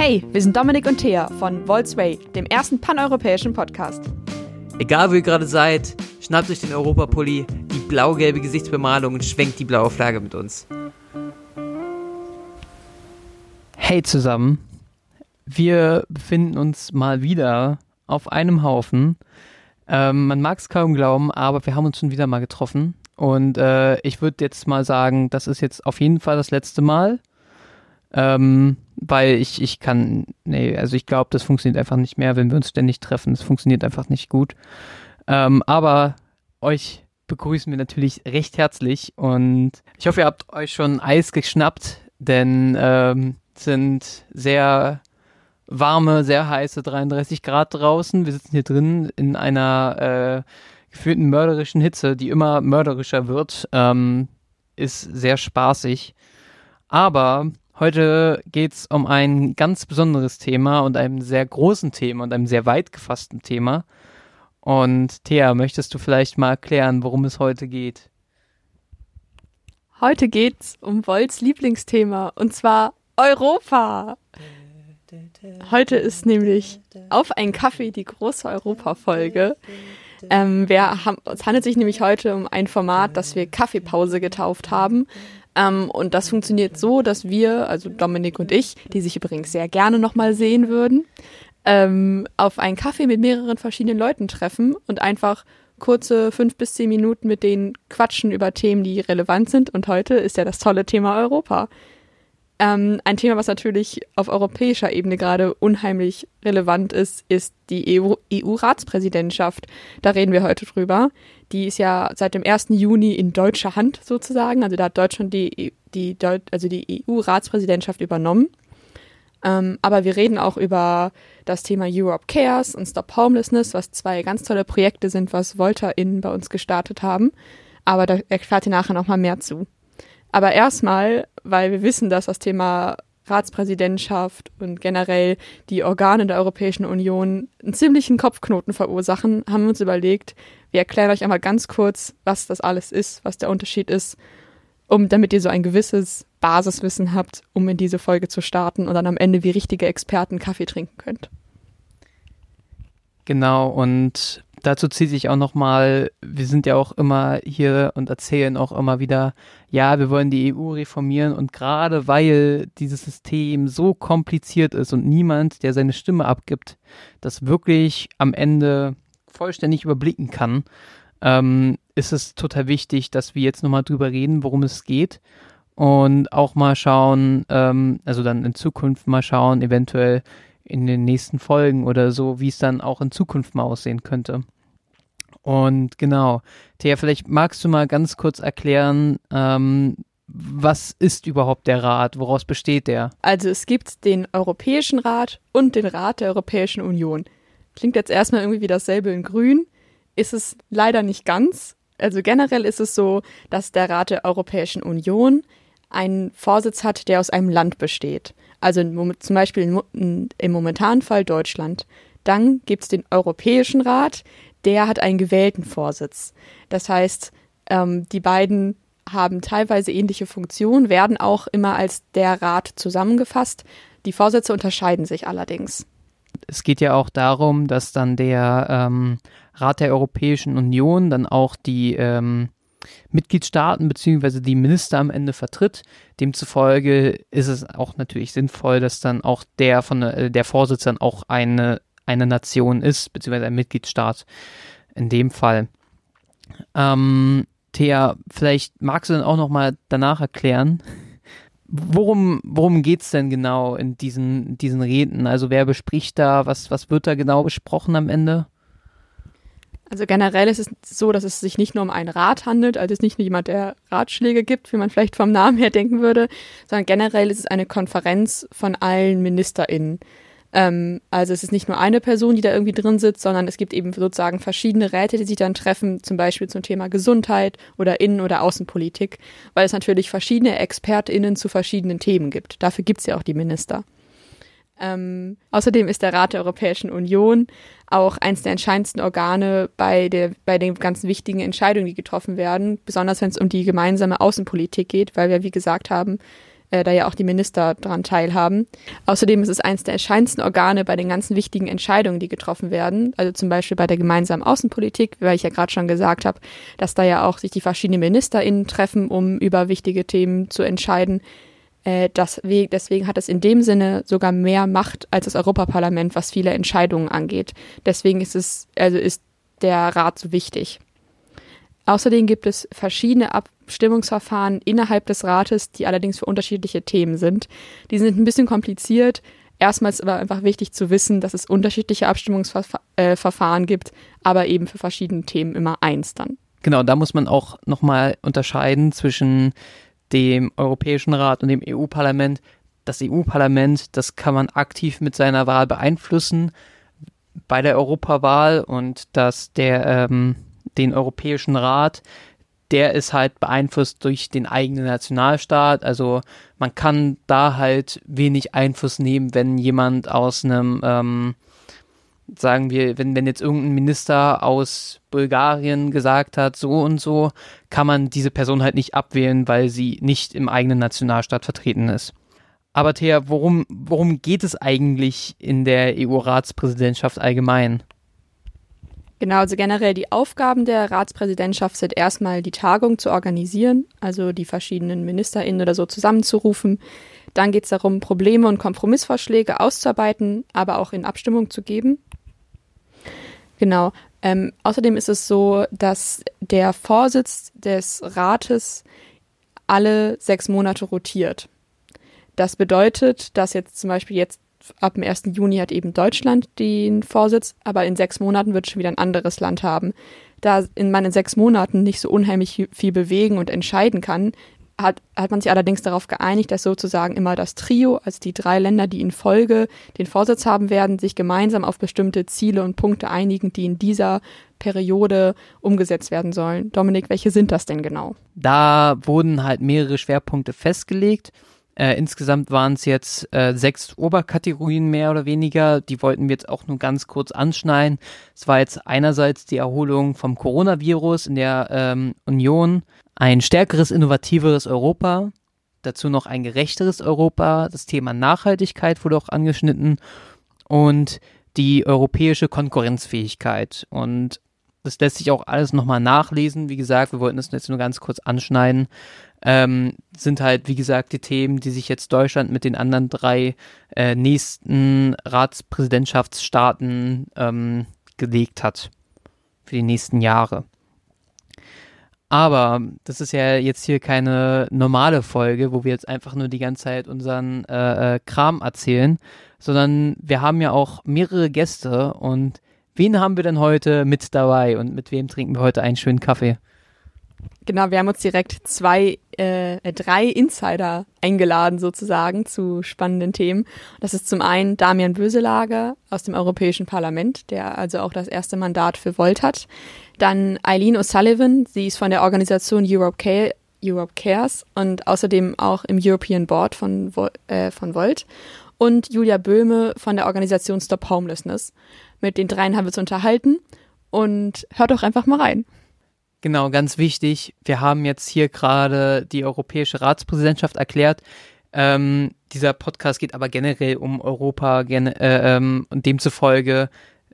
Hey, wir sind Dominik und Thea von Volksway, dem ersten paneuropäischen Podcast. Egal wo ihr gerade seid, schnappt euch den Europapulli, die blau-gelbe Gesichtsbemalung und schwenkt die blaue Flagge mit uns. Hey zusammen, wir befinden uns mal wieder auf einem Haufen. Ähm, man mag es kaum glauben, aber wir haben uns schon wieder mal getroffen. Und äh, ich würde jetzt mal sagen, das ist jetzt auf jeden Fall das letzte Mal. Ähm, weil ich, ich kann, nee, also ich glaube, das funktioniert einfach nicht mehr, wenn wir uns ständig treffen. Das funktioniert einfach nicht gut. Ähm, aber euch begrüßen wir natürlich recht herzlich und ich hoffe, ihr habt euch schon Eis geschnappt, denn ähm, sind sehr warme, sehr heiße 33 Grad draußen. Wir sitzen hier drin in einer äh, gefühlten mörderischen Hitze, die immer mörderischer wird. Ähm, ist sehr spaßig. Aber heute geht es um ein ganz besonderes Thema und einem sehr großen Thema und einem sehr weit gefassten Thema. Und Thea, möchtest du vielleicht mal erklären, worum es heute geht? Heute geht's um Wolls Lieblingsthema und zwar Europa. Heute ist nämlich auf einen Kaffee die große Europa-Folge. Ähm, es handelt sich nämlich heute um ein Format, das wir Kaffeepause getauft haben. Ähm, und das funktioniert so, dass wir, also Dominik und ich, die sich übrigens sehr gerne nochmal sehen würden, ähm, auf einen Kaffee mit mehreren verschiedenen Leuten treffen und einfach kurze fünf bis zehn Minuten mit denen quatschen über Themen, die relevant sind. Und heute ist ja das tolle Thema Europa. Ähm, ein Thema, was natürlich auf europäischer Ebene gerade unheimlich relevant ist, ist die EU-Ratspräsidentschaft. EU da reden wir heute drüber. Die ist ja seit dem 1. Juni in deutscher Hand sozusagen. Also da hat Deutschland die, die, also die EU-Ratspräsidentschaft übernommen. Ähm, aber wir reden auch über das Thema Europe Cares und Stop Homelessness, was zwei ganz tolle Projekte sind, was VoltaInnen bei uns gestartet haben. Aber da erklärt ihr nachher nochmal mehr zu. Aber erstmal, weil wir wissen, dass das Thema Ratspräsidentschaft und generell die Organe der Europäischen Union einen ziemlichen Kopfknoten verursachen, haben wir uns überlegt, wir erklären euch einmal ganz kurz, was das alles ist, was der Unterschied ist, um damit ihr so ein gewisses Basiswissen habt, um in diese Folge zu starten und dann am Ende wie richtige Experten Kaffee trinken könnt. Genau, und dazu zieht sich auch nochmal, wir sind ja auch immer hier und erzählen auch immer wieder, ja, wir wollen die EU reformieren und gerade weil dieses System so kompliziert ist und niemand, der seine Stimme abgibt, das wirklich am Ende vollständig überblicken kann, ähm, ist es total wichtig, dass wir jetzt nochmal drüber reden, worum es geht und auch mal schauen, ähm, also dann in Zukunft mal schauen, eventuell in den nächsten Folgen oder so, wie es dann auch in Zukunft mal aussehen könnte. Und genau, Thea, vielleicht magst du mal ganz kurz erklären, ähm, was ist überhaupt der Rat? Woraus besteht der? Also es gibt den Europäischen Rat und den Rat der Europäischen Union. Klingt jetzt erstmal irgendwie wie dasselbe in Grün, ist es leider nicht ganz. Also generell ist es so, dass der Rat der Europäischen Union einen Vorsitz hat, der aus einem Land besteht. Also zum Beispiel im momentanen Fall Deutschland. Dann gibt es den Europäischen Rat, der hat einen gewählten Vorsitz. Das heißt, ähm, die beiden haben teilweise ähnliche Funktionen, werden auch immer als der Rat zusammengefasst. Die Vorsätze unterscheiden sich allerdings. Es geht ja auch darum, dass dann der ähm, Rat der Europäischen Union dann auch die ähm, Mitgliedstaaten bzw. die Minister am Ende vertritt. Demzufolge ist es auch natürlich sinnvoll, dass dann auch der von äh, der Vorsitz dann auch eine eine Nation ist, beziehungsweise ein Mitgliedstaat in dem Fall. Ähm, Thea, vielleicht magst du dann auch nochmal danach erklären, worum, worum geht es denn genau in diesen, diesen Reden? Also wer bespricht da, was, was wird da genau besprochen am Ende? Also generell ist es so, dass es sich nicht nur um einen Rat handelt, also es ist nicht nur jemand, der Ratschläge gibt, wie man vielleicht vom Namen her denken würde, sondern generell ist es eine Konferenz von allen MinisterInnen. Ähm, also es ist nicht nur eine Person, die da irgendwie drin sitzt, sondern es gibt eben sozusagen verschiedene Räte, die sich dann treffen, zum Beispiel zum Thema Gesundheit oder Innen- oder Außenpolitik, weil es natürlich verschiedene ExpertInnen zu verschiedenen Themen gibt. Dafür gibt es ja auch die Minister. Ähm, außerdem ist der Rat der Europäischen Union auch eines der entscheidendsten Organe bei, der, bei den ganzen wichtigen Entscheidungen, die getroffen werden, besonders wenn es um die gemeinsame Außenpolitik geht, weil wir, wie gesagt haben, äh, da ja auch die Minister daran teilhaben. Außerdem ist es eines der entscheidendsten Organe bei den ganzen wichtigen Entscheidungen, die getroffen werden. Also zum Beispiel bei der gemeinsamen Außenpolitik, weil ich ja gerade schon gesagt habe, dass da ja auch sich die verschiedenen MinisterInnen treffen, um über wichtige Themen zu entscheiden. Äh, das, deswegen hat es in dem Sinne sogar mehr Macht als das Europaparlament, was viele Entscheidungen angeht. Deswegen ist es, also ist der Rat so wichtig. Außerdem gibt es verschiedene Abstimmungsverfahren innerhalb des Rates, die allerdings für unterschiedliche Themen sind. Die sind ein bisschen kompliziert. Erstmals aber einfach wichtig zu wissen, dass es unterschiedliche Abstimmungsverfahren gibt, aber eben für verschiedene Themen immer eins dann. Genau, da muss man auch nochmal unterscheiden zwischen dem Europäischen Rat und dem EU-Parlament. Das EU-Parlament, das kann man aktiv mit seiner Wahl beeinflussen bei der Europawahl und dass der ähm, den Europäischen Rat, der ist halt beeinflusst durch den eigenen Nationalstaat. Also man kann da halt wenig Einfluss nehmen, wenn jemand aus einem, ähm, sagen wir, wenn, wenn jetzt irgendein Minister aus Bulgarien gesagt hat, so und so, kann man diese Person halt nicht abwählen, weil sie nicht im eigenen Nationalstaat vertreten ist. Aber Thea, worum, worum geht es eigentlich in der EU-Ratspräsidentschaft allgemein? Genau, also generell die Aufgaben der Ratspräsidentschaft sind erstmal die Tagung zu organisieren, also die verschiedenen MinisterInnen oder so zusammenzurufen. Dann geht es darum, Probleme und Kompromissvorschläge auszuarbeiten, aber auch in Abstimmung zu geben. Genau. Ähm, außerdem ist es so, dass der Vorsitz des Rates alle sechs Monate rotiert. Das bedeutet, dass jetzt zum Beispiel jetzt ab dem 1. Juni hat eben Deutschland den Vorsitz, aber in sechs Monaten wird schon wieder ein anderes Land haben. Da in man in sechs Monaten nicht so unheimlich viel bewegen und entscheiden kann, hat, hat man sich allerdings darauf geeinigt, dass sozusagen immer das Trio, also die drei Länder, die in Folge den Vorsitz haben werden, sich gemeinsam auf bestimmte Ziele und Punkte einigen, die in dieser Periode umgesetzt werden sollen. Dominik, welche sind das denn genau? Da wurden halt mehrere Schwerpunkte festgelegt. Äh, insgesamt waren es jetzt äh, sechs Oberkategorien mehr oder weniger. Die wollten wir jetzt auch nur ganz kurz anschneiden. Es war jetzt einerseits die Erholung vom Coronavirus in der ähm, Union, ein stärkeres, innovativeres Europa, dazu noch ein gerechteres Europa, das Thema Nachhaltigkeit wurde auch angeschnitten und die europäische Konkurrenzfähigkeit. Und das lässt sich auch alles nochmal nachlesen. Wie gesagt, wir wollten das jetzt nur ganz kurz anschneiden ähm, sind halt, wie gesagt, die Themen, die sich jetzt Deutschland mit den anderen drei äh, nächsten Ratspräsidentschaftsstaaten ähm, gelegt hat für die nächsten Jahre. Aber das ist ja jetzt hier keine normale Folge, wo wir jetzt einfach nur die ganze Zeit unseren äh, äh, Kram erzählen, sondern wir haben ja auch mehrere Gäste und wen haben wir denn heute mit dabei und mit wem trinken wir heute einen schönen Kaffee? Genau, wir haben uns direkt zwei, äh, äh, drei Insider eingeladen sozusagen zu spannenden Themen. Das ist zum einen Damian Böselager aus dem Europäischen Parlament, der also auch das erste Mandat für Volt hat. Dann Eileen O'Sullivan, sie ist von der Organisation Europe, Care, Europe Cares und außerdem auch im European Board von, äh, von Volt. Und Julia Böhme von der Organisation Stop Homelessness. Mit den dreien haben wir uns unterhalten und hört doch einfach mal rein. Genau, ganz wichtig. Wir haben jetzt hier gerade die Europäische Ratspräsidentschaft erklärt. Ähm, dieser Podcast geht aber generell um Europa äh, ähm, und demzufolge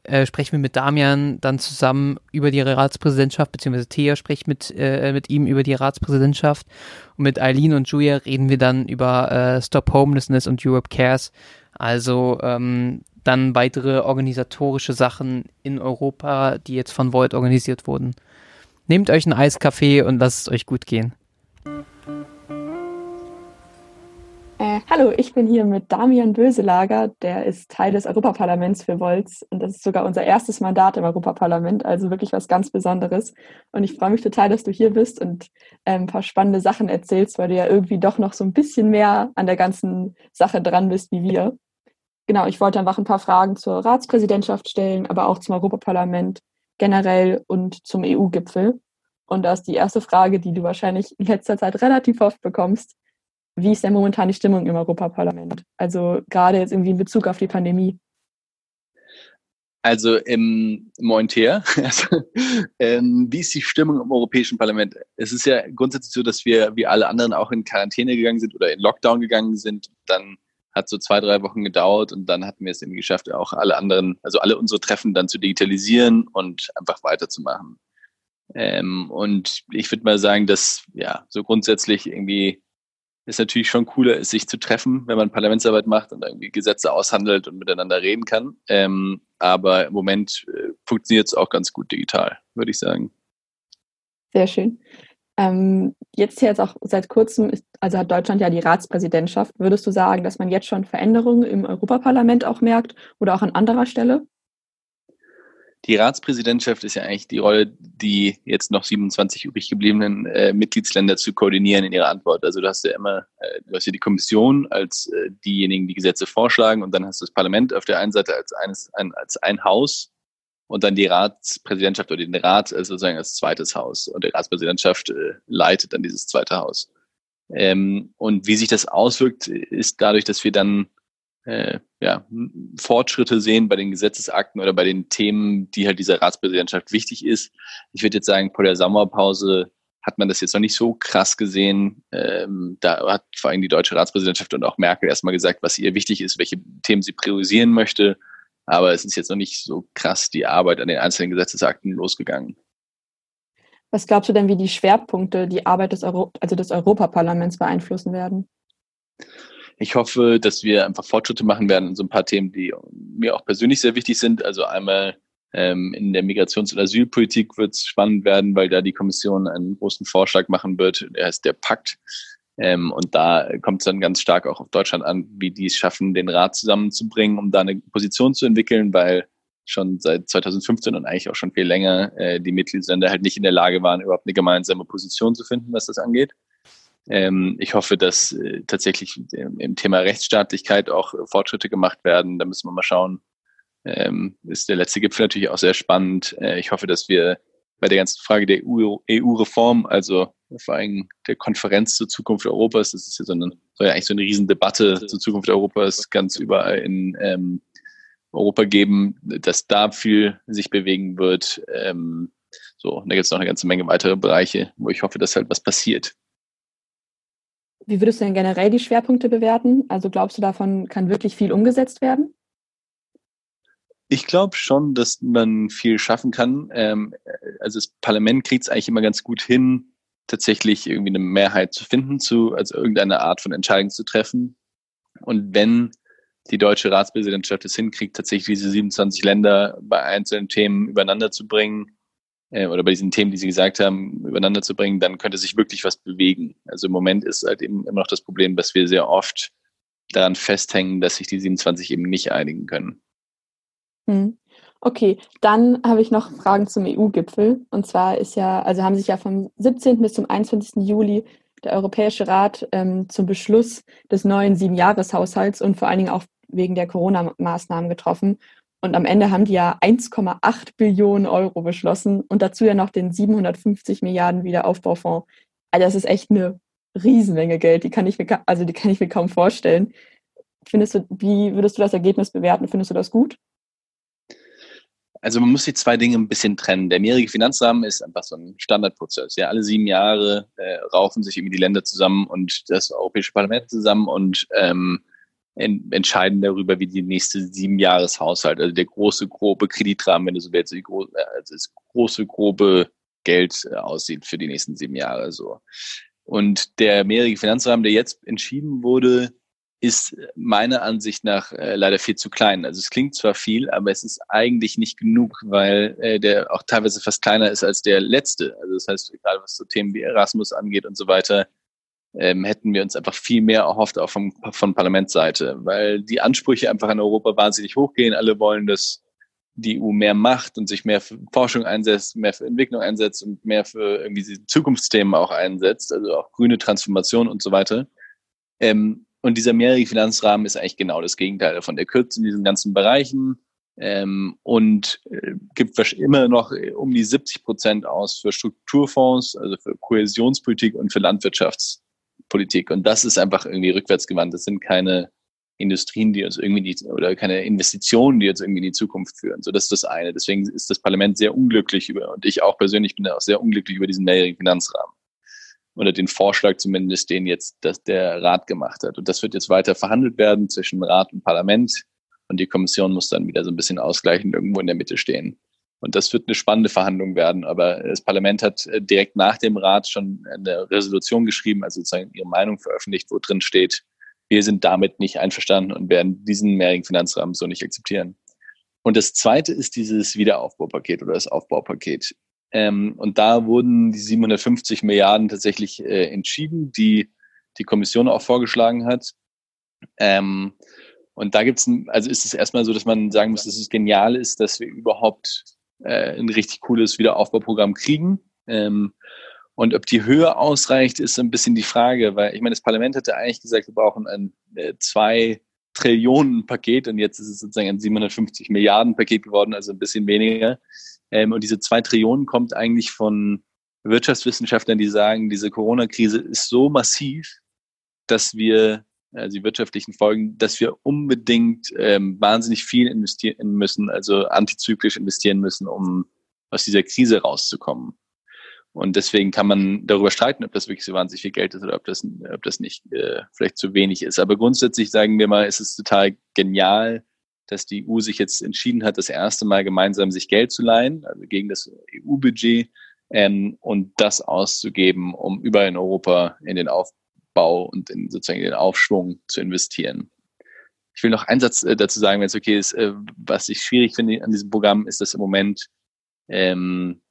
äh, sprechen wir mit Damian dann zusammen über die Ratspräsidentschaft, beziehungsweise Thea spricht mit, äh, mit ihm über die Ratspräsidentschaft und mit Eileen und Julia reden wir dann über äh, Stop Homelessness und Europe Cares, also ähm, dann weitere organisatorische Sachen in Europa, die jetzt von Volt organisiert wurden. Nehmt euch einen Eiskaffee und lasst es euch gut gehen. Äh, hallo, ich bin hier mit Damian Böselager, der ist Teil des Europaparlaments für Volz und das ist sogar unser erstes Mandat im Europaparlament, also wirklich was ganz Besonderes. Und ich freue mich total, dass du hier bist und äh, ein paar spannende Sachen erzählst, weil du ja irgendwie doch noch so ein bisschen mehr an der ganzen Sache dran bist wie wir. Genau, ich wollte einfach ein paar Fragen zur Ratspräsidentschaft stellen, aber auch zum Europaparlament generell und zum EU-Gipfel. Und da ist die erste Frage, die du wahrscheinlich in letzter Zeit relativ oft bekommst. Wie ist denn momentan die Stimmung im Europaparlament? Also gerade jetzt irgendwie in Bezug auf die Pandemie. Also im Mointier, also, ähm, wie ist die Stimmung im Europäischen Parlament? Es ist ja grundsätzlich so, dass wir wie alle anderen auch in Quarantäne gegangen sind oder in Lockdown gegangen sind. Dann hat so zwei, drei Wochen gedauert und dann hatten wir es irgendwie geschafft, auch alle anderen, also alle unsere Treffen dann zu digitalisieren und einfach weiterzumachen. Ähm, und ich würde mal sagen, dass ja so grundsätzlich irgendwie ist natürlich schon cooler ist, sich zu treffen, wenn man Parlamentsarbeit macht und irgendwie Gesetze aushandelt und miteinander reden kann. Ähm, aber im Moment äh, funktioniert es auch ganz gut digital, würde ich sagen. Sehr schön. Ähm, jetzt jetzt auch seit kurzem, ist, also hat Deutschland ja die Ratspräsidentschaft. Würdest du sagen, dass man jetzt schon Veränderungen im Europaparlament auch merkt oder auch an anderer Stelle? die Ratspräsidentschaft ist ja eigentlich die Rolle, die jetzt noch 27 übrig gebliebenen äh, Mitgliedsländer zu koordinieren in ihrer Antwort. Also du hast ja immer, äh, du hast ja die Kommission als äh, diejenigen, die Gesetze vorschlagen und dann hast du das Parlament auf der einen Seite als eines, ein, als ein Haus und dann die Ratspräsidentschaft oder den Rat äh, sozusagen als zweites Haus. Und die Ratspräsidentschaft äh, leitet dann dieses zweite Haus. Ähm, und wie sich das auswirkt, ist dadurch, dass wir dann äh, ja, Fortschritte sehen bei den Gesetzesakten oder bei den Themen, die halt dieser Ratspräsidentschaft wichtig ist. Ich würde jetzt sagen, vor der Sommerpause hat man das jetzt noch nicht so krass gesehen. Ähm, da hat vor allem die deutsche Ratspräsidentschaft und auch Merkel erstmal gesagt, was ihr wichtig ist, welche Themen sie priorisieren möchte. Aber es ist jetzt noch nicht so krass die Arbeit an den einzelnen Gesetzesakten losgegangen. Was glaubst du denn, wie die Schwerpunkte die Arbeit des, Euro also des Europaparlaments beeinflussen werden? ich hoffe, dass wir einfach Fortschritte machen werden in so ein paar Themen, die mir auch persönlich sehr wichtig sind. Also einmal ähm, in der Migrations- und Asylpolitik wird es spannend werden, weil da die Kommission einen großen Vorschlag machen wird. Der heißt der Pakt. Ähm, und da kommt es dann ganz stark auch auf Deutschland an, wie die es schaffen, den Rat zusammenzubringen, um da eine Position zu entwickeln, weil schon seit 2015 und eigentlich auch schon viel länger äh, die Mitgliedsländer halt nicht in der Lage waren, überhaupt eine gemeinsame Position zu finden, was das angeht. Ähm, ich hoffe, dass äh, tatsächlich im Thema Rechtsstaatlichkeit auch Fortschritte gemacht werden. Da müssen wir mal schauen. Ähm, ist der letzte Gipfel natürlich auch sehr spannend. Äh, ich hoffe, dass wir bei der ganzen Frage der EU-Reform, EU also vor allem der Konferenz zur Zukunft Europas, das ist ja so eine, soll ja eigentlich so eine Riesendebatte zur Zukunft Europas ganz überall in ähm, Europa geben, dass da viel sich bewegen wird. Ähm, so, und da gibt es noch eine ganze Menge weitere Bereiche, wo ich hoffe, dass halt was passiert. Wie würdest du denn generell die Schwerpunkte bewerten? Also glaubst du, davon kann wirklich viel umgesetzt werden? Ich glaube schon, dass man viel schaffen kann. Ähm, also das Parlament kriegt es eigentlich immer ganz gut hin, tatsächlich irgendwie eine Mehrheit zu finden, zu, also irgendeine Art von Entscheidung zu treffen. Und wenn die deutsche Ratspräsidentschaft es hinkriegt, tatsächlich diese 27 Länder bei einzelnen Themen übereinander zu bringen, äh, oder bei diesen Themen, die Sie gesagt haben, übereinander zu bringen, dann könnte sich wirklich was bewegen. Also im Moment ist halt eben immer noch das Problem, dass wir sehr oft daran festhängen, dass sich die 27 eben nicht einigen können. Hm. Okay, dann habe ich noch Fragen zum EU-Gipfel. Und zwar ist ja, also haben sich ja vom 17. bis zum 21. Juli der Europäische Rat ähm, zum Beschluss des neuen Siebenjahreshaushalts und vor allen Dingen auch wegen der Corona-Maßnahmen getroffen. Und am Ende haben die ja 1,8 Billionen Euro beschlossen und dazu ja noch den 750 Milliarden Wiederaufbaufonds. Also das ist echt eine Riesenmenge Geld, die kann ich mir, also die kann ich mir kaum vorstellen. Findest du, wie würdest du das Ergebnis bewerten? Findest du das gut? Also man muss die zwei Dinge ein bisschen trennen. Der mehrjährige Finanzrahmen ist einfach so ein Standardprozess. Ja, alle sieben Jahre äh, raufen sich irgendwie die Länder zusammen und das Europäische Parlament zusammen und ähm, entscheiden darüber, wie die nächste sieben Jahreshaushalt, also der große, grobe Kreditrahmen, wenn du so willst, die große, also das große, grobe Geld äh, aussieht für die nächsten sieben Jahre. So. Und der mehrjährige Finanzrahmen, der jetzt entschieden wurde, ist meiner Ansicht nach äh, leider viel zu klein. Also es klingt zwar viel, aber es ist eigentlich nicht genug, weil äh, der auch teilweise fast kleiner ist als der letzte. Also das heißt, gerade was so Themen wie Erasmus angeht und so weiter, ähm, hätten wir uns einfach viel mehr erhofft, auch vom, von Parlamentsseite, weil die Ansprüche einfach an Europa wahnsinnig hochgehen. Alle wollen, dass die EU mehr macht und sich mehr für Forschung einsetzt, mehr für Entwicklung einsetzt und mehr für irgendwie diese Zukunftsthemen auch einsetzt, also auch grüne Transformation und so weiter. Ähm, und dieser mehrjährige Finanzrahmen ist eigentlich genau das Gegenteil davon. Der kürzt in diesen ganzen Bereichen ähm, und äh, gibt immer noch um die 70 Prozent aus für Strukturfonds, also für Kohäsionspolitik und für Landwirtschafts Politik. Und das ist einfach irgendwie rückwärtsgewandt. Das sind keine Industrien, die uns irgendwie die, oder keine Investitionen, die uns irgendwie in die Zukunft führen. So, das ist das eine. Deswegen ist das Parlament sehr unglücklich über, und ich auch persönlich bin auch sehr unglücklich über diesen mehrjährigen Finanzrahmen. Oder den Vorschlag zumindest, den jetzt dass der Rat gemacht hat. Und das wird jetzt weiter verhandelt werden zwischen Rat und Parlament. Und die Kommission muss dann wieder so ein bisschen ausgleichend irgendwo in der Mitte stehen. Und das wird eine spannende Verhandlung werden. Aber das Parlament hat äh, direkt nach dem Rat schon eine Resolution geschrieben, also sozusagen ihre Meinung veröffentlicht, wo drin steht, wir sind damit nicht einverstanden und werden diesen mehrjährigen Finanzrahmen so nicht akzeptieren. Und das zweite ist dieses Wiederaufbaupaket oder das Aufbaupaket. Ähm, und da wurden die 750 Milliarden tatsächlich äh, entschieden, die die Kommission auch vorgeschlagen hat. Ähm, und da gibt's, ein, also ist es erstmal so, dass man sagen muss, dass es genial ist, dass wir überhaupt äh, ein richtig cooles Wiederaufbauprogramm kriegen. Ähm, und ob die Höhe ausreicht, ist ein bisschen die Frage, weil ich meine, das Parlament hätte eigentlich gesagt, wir brauchen ein äh, zwei Trillionen Paket und jetzt ist es sozusagen ein 750 Milliarden Paket geworden, also ein bisschen weniger. Ähm, und diese zwei Trillionen kommt eigentlich von Wirtschaftswissenschaftlern, die sagen, diese Corona-Krise ist so massiv, dass wir, also die wirtschaftlichen Folgen, dass wir unbedingt ähm, wahnsinnig viel investieren müssen, also antizyklisch investieren müssen, um aus dieser Krise rauszukommen. Und deswegen kann man darüber streiten, ob das wirklich so wahnsinnig viel Geld ist oder ob das, ob das nicht äh, vielleicht zu wenig ist. Aber grundsätzlich sagen wir mal, ist es total genial, dass die EU sich jetzt entschieden hat, das erste Mal gemeinsam sich Geld zu leihen, also gegen das EU-Budget, ähm, und das auszugeben, um überall in Europa in den Aufbau und in sozusagen den Aufschwung zu investieren. Ich will noch einen Satz äh, dazu sagen, wenn es okay ist. Äh, was ich schwierig finde an diesem Programm, ist, dass im Moment ähm,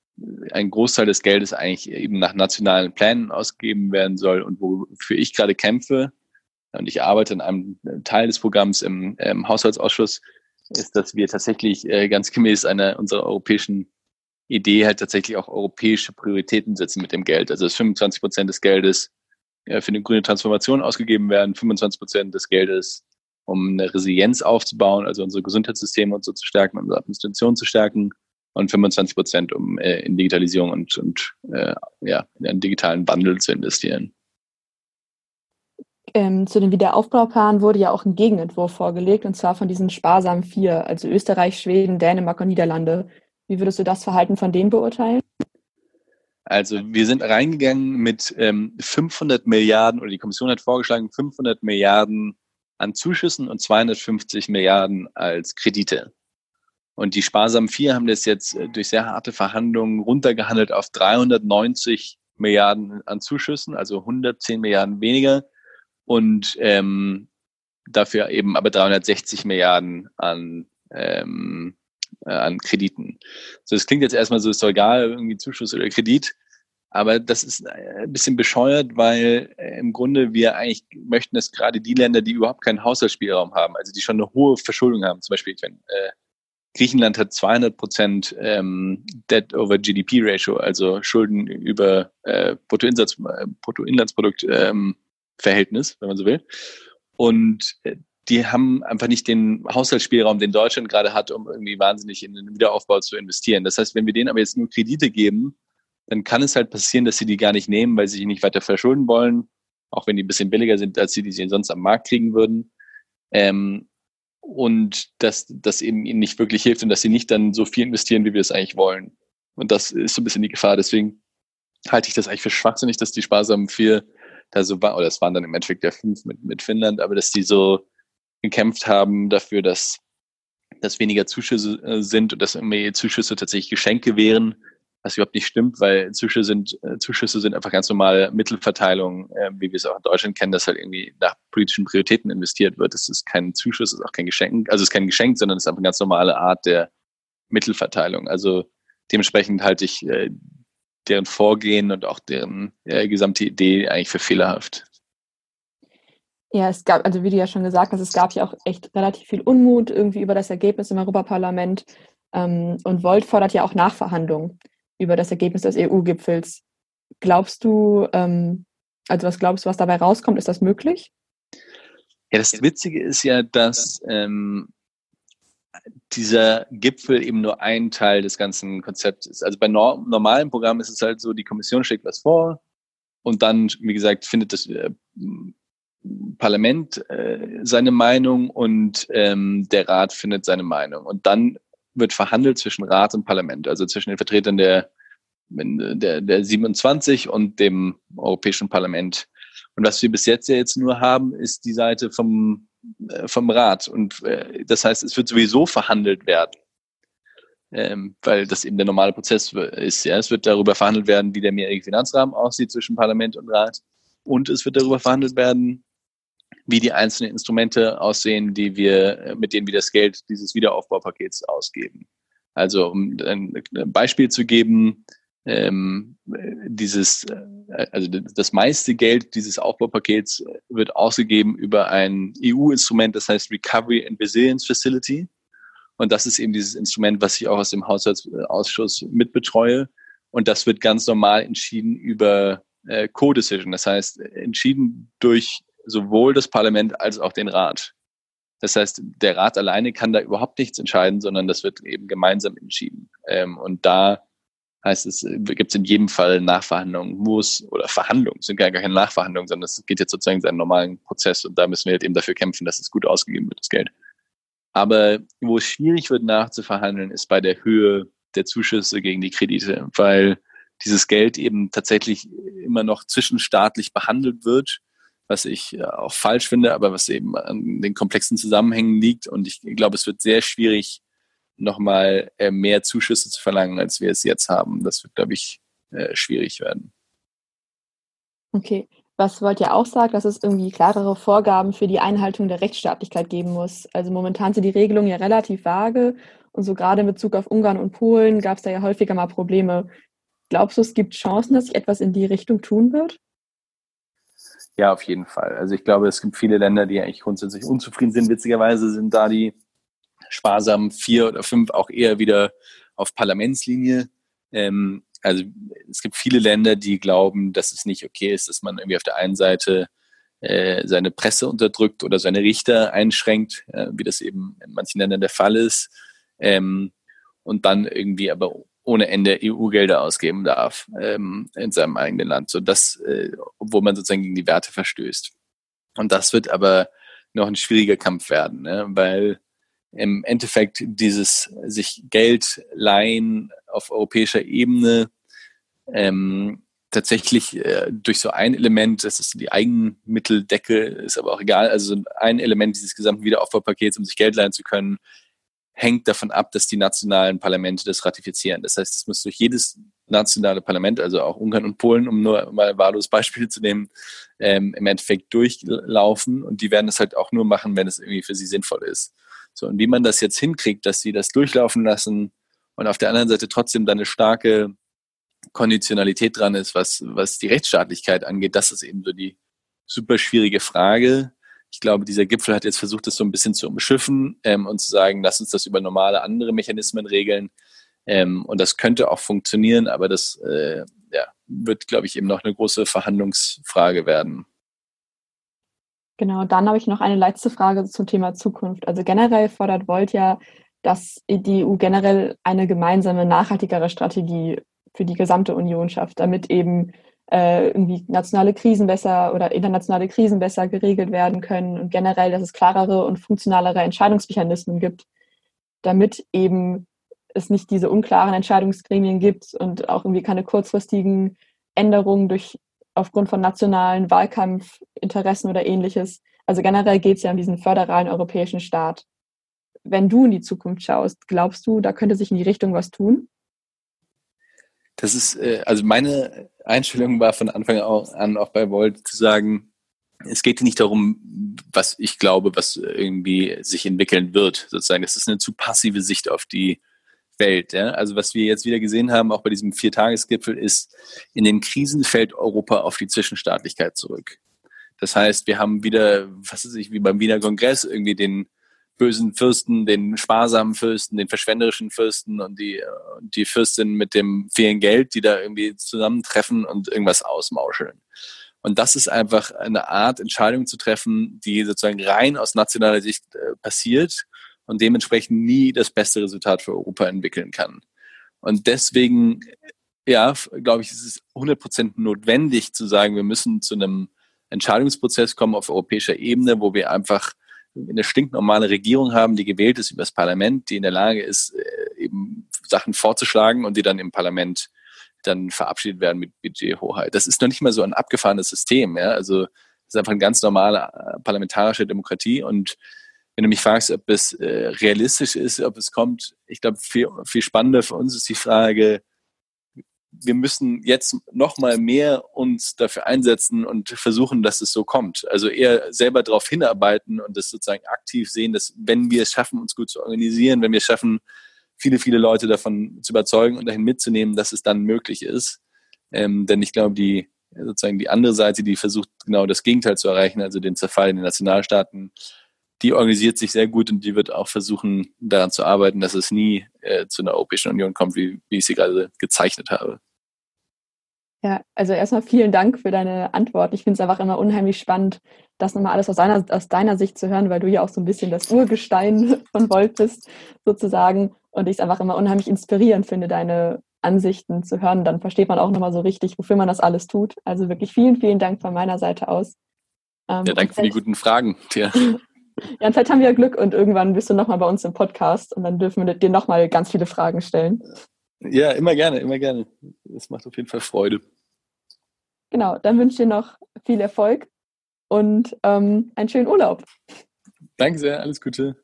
ein Großteil des Geldes eigentlich eben nach nationalen Plänen ausgegeben werden soll und wofür ich gerade kämpfe, und ich arbeite in einem Teil des Programms im, im Haushaltsausschuss, ist, dass wir tatsächlich äh, ganz gemäß einer unserer europäischen Idee halt tatsächlich auch europäische Prioritäten setzen mit dem Geld. Also dass 25 Prozent des Geldes äh, für eine grüne Transformation ausgegeben werden, 25 Prozent des Geldes, um eine Resilienz aufzubauen, also unsere Gesundheitssysteme und so zu stärken, unsere Administration zu stärken und 25 Prozent, um äh, in Digitalisierung und, und äh, ja, in einen digitalen Wandel zu investieren. Ähm, zu dem Wiederaufbauplan wurde ja auch ein Gegenentwurf vorgelegt, und zwar von diesen sparsamen vier, also Österreich, Schweden, Dänemark und Niederlande. Wie würdest du das Verhalten von denen beurteilen? Also wir sind reingegangen mit ähm, 500 Milliarden, oder die Kommission hat vorgeschlagen, 500 Milliarden an Zuschüssen und 250 Milliarden als Kredite. Und die sparsamen vier haben das jetzt äh, durch sehr harte Verhandlungen runtergehandelt auf 390 Milliarden an Zuschüssen, also 110 Milliarden weniger und ähm, dafür eben aber 360 Milliarden an, ähm, äh, an Krediten. So, das klingt jetzt erstmal so, ist doch egal, irgendwie Zuschuss oder Kredit. Aber das ist äh, ein bisschen bescheuert, weil äh, im Grunde wir eigentlich möchten, dass gerade die Länder, die überhaupt keinen Haushaltsspielraum haben, also die schon eine hohe Verschuldung haben, zum Beispiel, wenn äh, Griechenland hat 200 Prozent ähm, Debt over GDP Ratio, also Schulden über äh, Bruttoinlandsprodukt ähm, Verhältnis, wenn man so will. Und äh, die haben einfach nicht den Haushaltsspielraum, den Deutschland gerade hat, um irgendwie wahnsinnig in den Wiederaufbau zu investieren. Das heißt, wenn wir denen aber jetzt nur Kredite geben, dann kann es halt passieren, dass sie die gar nicht nehmen, weil sie sich nicht weiter verschulden wollen, auch wenn die ein bisschen billiger sind, als sie die sie sonst am Markt kriegen würden. Ähm, und dass das eben ihnen nicht wirklich hilft und dass sie nicht dann so viel investieren, wie wir es eigentlich wollen. Und das ist so ein bisschen die Gefahr. Deswegen halte ich das eigentlich für schwachsinnig, dass die sparsamen vier da so war, oder es waren dann im Endeffekt der fünf mit, mit Finnland, aber dass die so gekämpft haben dafür, dass, dass weniger Zuschüsse äh, sind und dass irgendwie Zuschüsse tatsächlich Geschenke wären, was überhaupt nicht stimmt, weil Zuschüsse sind, äh, Zuschüsse sind einfach ganz normale Mittelverteilung, äh, wie wir es auch in Deutschland kennen, dass halt irgendwie nach politischen Prioritäten investiert wird. Das ist kein Zuschuss, das ist auch kein Geschenk, also es ist kein Geschenk, sondern es ist einfach eine ganz normale Art der Mittelverteilung. Also dementsprechend halte ich äh, deren Vorgehen und auch deren ja, gesamte Idee eigentlich für fehlerhaft. Ja, es gab, also wie du ja schon gesagt hast, es gab ja auch echt relativ viel Unmut irgendwie über das Ergebnis im Europaparlament. Ähm, und Volt fordert ja auch Nachverhandlungen über das Ergebnis des EU-Gipfels. Glaubst du, ähm, also was glaubst du, was dabei rauskommt? Ist das möglich? Ja, das Witzige ist ja, dass ähm, dieser Gipfel eben nur ein Teil des ganzen Konzepts ist. Also bei no normalen Programmen ist es halt so, die Kommission schlägt was vor und dann, wie gesagt, findet das äh, Parlament äh, seine Meinung und ähm, der Rat findet seine Meinung. Und dann wird verhandelt zwischen Rat und Parlament, also zwischen den Vertretern der, der, der 27 und dem Europäischen Parlament. Und was wir bis jetzt ja jetzt nur haben, ist die Seite vom, vom Rat. Und äh, das heißt, es wird sowieso verhandelt werden. Ähm, weil das eben der normale Prozess ist. Ja, es wird darüber verhandelt werden, wie der mehrjährige Finanzrahmen aussieht zwischen Parlament und Rat. Und es wird darüber verhandelt werden, wie die einzelnen Instrumente aussehen, die wir, mit denen wir das Geld dieses Wiederaufbaupakets ausgeben. Also um ein Beispiel zu geben, ähm, dieses, äh, also das meiste Geld dieses Aufbaupakets wird ausgegeben über ein EU-Instrument, das heißt Recovery and Resilience Facility. Und das ist eben dieses Instrument, was ich auch aus dem Haushaltsausschuss mitbetreue. Und das wird ganz normal entschieden über äh, Co-Decision. Das heißt, entschieden durch sowohl das Parlament als auch den Rat. Das heißt, der Rat alleine kann da überhaupt nichts entscheiden, sondern das wird eben gemeinsam entschieden. Ähm, und da heißt es, gibt es in jedem Fall Nachverhandlungen, muss oder Verhandlungen, sind gar keine Nachverhandlungen, sondern es geht jetzt sozusagen seinen normalen Prozess und da müssen wir halt eben dafür kämpfen, dass es gut ausgegeben wird, das Geld. Aber wo es schwierig wird nachzuverhandeln, ist bei der Höhe der Zuschüsse gegen die Kredite, weil dieses Geld eben tatsächlich immer noch zwischenstaatlich behandelt wird, was ich äh, auch falsch finde, aber was eben an den komplexen Zusammenhängen liegt. Und ich glaube, es wird sehr schwierig, nochmal äh, mehr Zuschüsse zu verlangen, als wir es jetzt haben. Das wird, glaube ich, äh, schwierig werden. Okay. Was wollt ihr auch sagen, dass es irgendwie klarere Vorgaben für die Einhaltung der Rechtsstaatlichkeit geben muss? Also momentan sind die Regelungen ja relativ vage und so gerade in Bezug auf Ungarn und Polen gab es da ja häufiger mal Probleme. Glaubst du, es gibt Chancen, dass sich etwas in die Richtung tun wird? Ja, auf jeden Fall. Also ich glaube, es gibt viele Länder, die eigentlich grundsätzlich unzufrieden sind. Witzigerweise sind da die sparsamen vier oder fünf auch eher wieder auf Parlamentslinie. Ähm, also es gibt viele Länder, die glauben, dass es nicht okay ist, dass man irgendwie auf der einen Seite äh, seine Presse unterdrückt oder seine Richter einschränkt, äh, wie das eben in manchen Ländern der Fall ist, ähm, und dann irgendwie aber ohne Ende EU-Gelder ausgeben darf ähm, in seinem eigenen Land, so dass, äh, obwohl man sozusagen gegen die Werte verstößt. Und das wird aber noch ein schwieriger Kampf werden, ne? weil im Endeffekt dieses sich Geld leihen auf europäischer Ebene ähm, tatsächlich äh, durch so ein Element, das ist die Eigenmitteldecke, ist aber auch egal, also ein Element dieses gesamten Wiederaufbaupakets, um sich Geld leihen zu können, hängt davon ab, dass die nationalen Parlamente das ratifizieren. Das heißt, es muss durch jedes nationale Parlament, also auch Ungarn und Polen, um nur mal wahllos Beispiele zu nehmen, ähm, im Endeffekt durchlaufen und die werden es halt auch nur machen, wenn es irgendwie für sie sinnvoll ist. So, und wie man das jetzt hinkriegt, dass sie das durchlaufen lassen und auf der anderen Seite trotzdem dann eine starke Konditionalität dran ist, was, was die Rechtsstaatlichkeit angeht, das ist eben so die super schwierige Frage. Ich glaube, dieser Gipfel hat jetzt versucht, das so ein bisschen zu umschiffen ähm, und zu sagen, lass uns das über normale andere Mechanismen regeln. Ähm, und das könnte auch funktionieren, aber das äh, ja, wird, glaube ich, eben noch eine große Verhandlungsfrage werden. Genau, dann habe ich noch eine letzte Frage zum Thema Zukunft. Also generell fordert Volt ja, dass die EU generell eine gemeinsame, nachhaltigere Strategie für die gesamte Union schafft, damit eben äh, irgendwie nationale Krisen besser oder internationale Krisen besser geregelt werden können und generell, dass es klarere und funktionalere Entscheidungsmechanismen gibt, damit eben es nicht diese unklaren Entscheidungsgremien gibt und auch irgendwie keine kurzfristigen Änderungen durch aufgrund von nationalen Wahlkampfinteressen oder ähnliches. Also generell geht es ja um diesen föderalen europäischen Staat. Wenn du in die Zukunft schaust, glaubst du, da könnte sich in die Richtung was tun? Das ist, äh, also meine Einstellung war von Anfang an auch bei Volt zu sagen, es geht nicht darum, was ich glaube, was irgendwie sich entwickeln wird, sozusagen. Das ist eine zu passive Sicht auf die Welt. Ja? Also was wir jetzt wieder gesehen haben, auch bei diesem Viertagesgipfel, ist, in den Krisen fällt Europa auf die Zwischenstaatlichkeit zurück. Das heißt, wir haben wieder, was weiß ich, wie beim Wiener Kongress, irgendwie den bösen Fürsten, den sparsamen Fürsten, den verschwenderischen Fürsten und die, die Fürstin mit dem vielen Geld, die da irgendwie zusammentreffen und irgendwas ausmauscheln. Und das ist einfach eine Art, Entscheidung zu treffen, die sozusagen rein aus nationaler Sicht äh, passiert und dementsprechend nie das beste Resultat für Europa entwickeln kann. Und deswegen, ja, glaube ich, ist es 100% notwendig zu sagen, wir müssen zu einem Entscheidungsprozess kommen auf europäischer Ebene, wo wir einfach eine stinknormale Regierung haben, die gewählt ist über das Parlament, die in der Lage ist, äh, eben Sachen vorzuschlagen und die dann im Parlament dann verabschiedet werden mit Budgethoheit. Das ist noch nicht mal so ein abgefahrenes System. Ja? Also das ist einfach eine ganz normale äh, parlamentarische Demokratie und wenn du mich fragst, ob es äh, realistisch ist, ob es kommt, ich glaube, viel, viel spannender für uns ist die Frage, wir müssen jetzt noch mal mehr uns dafür einsetzen und versuchen, dass es so kommt. Also eher selber darauf hinarbeiten und das sozusagen aktiv sehen, dass wenn wir es schaffen, uns gut zu organisieren, wenn wir es schaffen, viele, viele Leute davon zu überzeugen und dahin mitzunehmen, dass es dann möglich ist. Ähm, denn ich glaube, die sozusagen die andere Seite, die versucht genau das Gegenteil zu erreichen, also den Zerfall in den Nationalstaaten, die organisiert sich sehr gut und die wird auch versuchen, daran zu arbeiten, dass es nie äh, zu einer Europäischen Union kommt, wie, wie ich sie gerade gezeichnet habe. Ja, also erstmal vielen Dank für deine Antwort. Ich finde es einfach immer unheimlich spannend, das nochmal alles aus deiner, aus deiner Sicht zu hören, weil du ja auch so ein bisschen das Urgestein von Volt bist, sozusagen. Und ich es einfach immer unheimlich inspirierend finde, deine Ansichten zu hören. Dann versteht man auch nochmal so richtig, wofür man das alles tut. Also wirklich vielen, vielen Dank von meiner Seite aus. Ähm, ja, danke für die guten Fragen. Ja. ja, und vielleicht haben wir ja Glück und irgendwann bist du nochmal bei uns im Podcast und dann dürfen wir dir nochmal ganz viele Fragen stellen. Ja, immer gerne, immer gerne. Das macht auf jeden Fall Freude. Genau, dann wünsche ich dir noch viel Erfolg und ähm, einen schönen Urlaub. Danke sehr, alles Gute.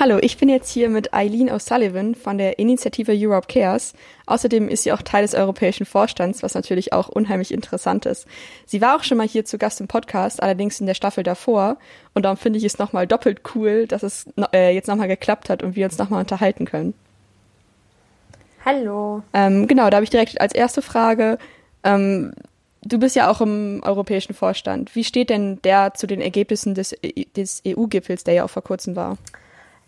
Hallo, ich bin jetzt hier mit Eileen O'Sullivan von der Initiative Europe Cares. Außerdem ist sie auch Teil des europäischen Vorstands, was natürlich auch unheimlich interessant ist. Sie war auch schon mal hier zu Gast im Podcast, allerdings in der Staffel davor. Und darum finde ich es nochmal doppelt cool, dass es äh, jetzt nochmal geklappt hat und wir uns nochmal unterhalten können. Hallo. Ähm, genau, da habe ich direkt als erste Frage. Ähm, du bist ja auch im europäischen Vorstand. Wie steht denn der zu den Ergebnissen des, des EU-Gipfels, der ja auch vor kurzem war?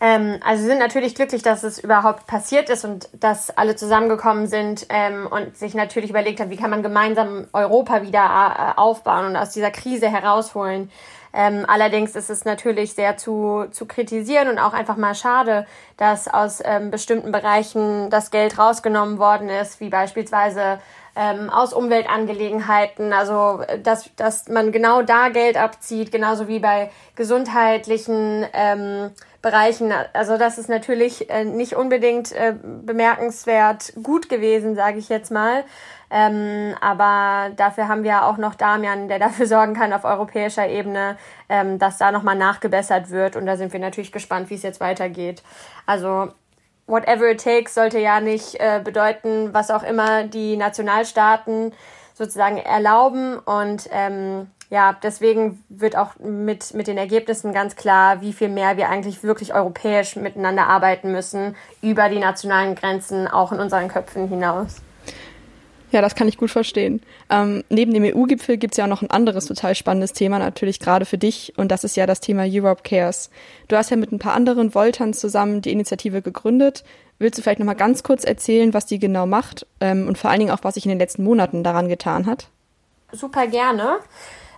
Ähm, also sind natürlich glücklich, dass es überhaupt passiert ist und dass alle zusammengekommen sind ähm, und sich natürlich überlegt haben, wie kann man gemeinsam Europa wieder äh, aufbauen und aus dieser Krise herausholen. Ähm, allerdings ist es natürlich sehr zu, zu kritisieren und auch einfach mal schade, dass aus ähm, bestimmten Bereichen das Geld rausgenommen worden ist, wie beispielsweise ähm, aus Umweltangelegenheiten, also dass, dass man genau da Geld abzieht, genauso wie bei gesundheitlichen ähm, Bereichen. Also das ist natürlich äh, nicht unbedingt äh, bemerkenswert gut gewesen, sage ich jetzt mal. Ähm, aber dafür haben wir auch noch Damian, der dafür sorgen kann auf europäischer Ebene, ähm, dass da nochmal nachgebessert wird. Und da sind wir natürlich gespannt, wie es jetzt weitergeht. Also whatever it takes sollte ja nicht äh, bedeuten, was auch immer die Nationalstaaten sozusagen erlauben. Und ähm, ja, deswegen wird auch mit, mit den Ergebnissen ganz klar, wie viel mehr wir eigentlich wirklich europäisch miteinander arbeiten müssen, über die nationalen Grenzen, auch in unseren Köpfen hinaus. Ja, das kann ich gut verstehen. Ähm, neben dem EU-Gipfel gibt es ja auch noch ein anderes total spannendes Thema, natürlich gerade für dich, und das ist ja das Thema Europe Cares. Du hast ja mit ein paar anderen Voltern zusammen die Initiative gegründet. Willst du vielleicht nochmal ganz kurz erzählen, was die genau macht ähm, und vor allen Dingen auch, was sich in den letzten Monaten daran getan hat? Super gerne.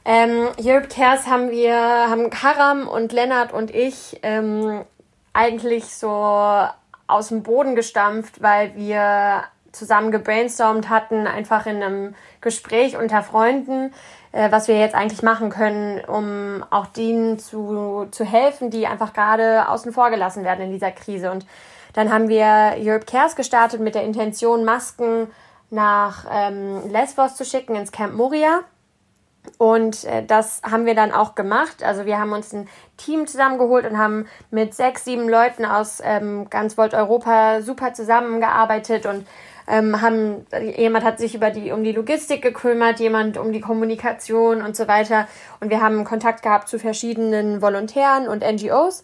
Ähm, Europe Cares haben wir, haben Karam und Lennart und ich ähm, eigentlich so aus dem Boden gestampft, weil wir zusammen gebrainstormt hatten, einfach in einem Gespräch unter Freunden, äh, was wir jetzt eigentlich machen können, um auch denen zu, zu helfen, die einfach gerade außen vor gelassen werden in dieser Krise. Und dann haben wir Europe Cares gestartet mit der Intention, Masken nach ähm, Lesbos zu schicken, ins Camp Moria. Und äh, das haben wir dann auch gemacht. Also wir haben uns ein Team zusammengeholt und haben mit sechs, sieben Leuten aus ähm, ganz Volt Europa super zusammengearbeitet und ähm, haben, jemand hat sich über die, um die Logistik gekümmert, jemand um die Kommunikation und so weiter. Und wir haben Kontakt gehabt zu verschiedenen Volontären und NGOs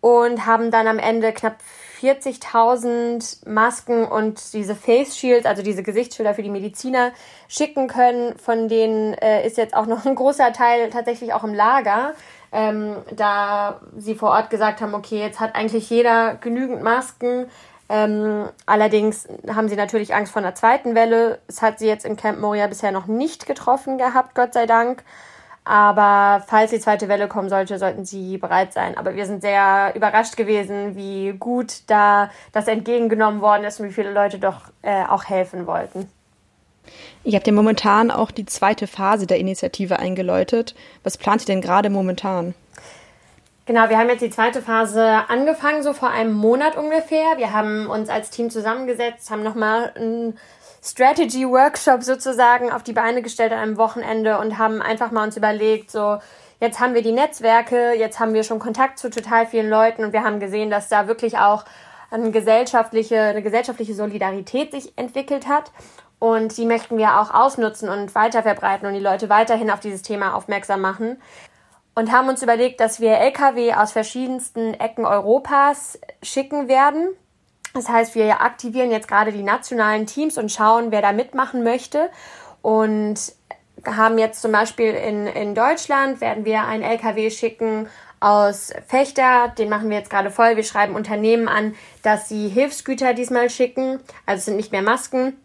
und haben dann am Ende knapp 40.000 Masken und diese Face Shields, also diese Gesichtsschilder für die Mediziner, schicken können. Von denen äh, ist jetzt auch noch ein großer Teil tatsächlich auch im Lager, ähm, da sie vor Ort gesagt haben, okay, jetzt hat eigentlich jeder genügend Masken. Ähm, allerdings haben sie natürlich Angst vor einer zweiten Welle. Es hat sie jetzt in Camp Moria bisher noch nicht getroffen gehabt, Gott sei Dank. Aber falls die zweite Welle kommen sollte, sollten sie bereit sein. Aber wir sind sehr überrascht gewesen, wie gut da das entgegengenommen worden ist und wie viele Leute doch äh, auch helfen wollten. Ihr habt ja momentan auch die zweite Phase der Initiative eingeläutet. Was plant ihr denn gerade momentan? Genau, wir haben jetzt die zweite Phase angefangen, so vor einem Monat ungefähr. Wir haben uns als Team zusammengesetzt, haben nochmal einen Strategy-Workshop sozusagen auf die Beine gestellt an einem Wochenende und haben einfach mal uns überlegt, so, jetzt haben wir die Netzwerke, jetzt haben wir schon Kontakt zu total vielen Leuten und wir haben gesehen, dass da wirklich auch eine gesellschaftliche, eine gesellschaftliche Solidarität sich entwickelt hat. Und die möchten wir auch ausnutzen und weiterverbreiten und die Leute weiterhin auf dieses Thema aufmerksam machen. Und haben uns überlegt, dass wir Lkw aus verschiedensten Ecken Europas schicken werden. Das heißt, wir aktivieren jetzt gerade die nationalen Teams und schauen, wer da mitmachen möchte. Und haben jetzt zum Beispiel in, in Deutschland, werden wir einen LKW schicken aus Fechter, den machen wir jetzt gerade voll. Wir schreiben Unternehmen an, dass sie Hilfsgüter diesmal schicken. Also es sind nicht mehr Masken,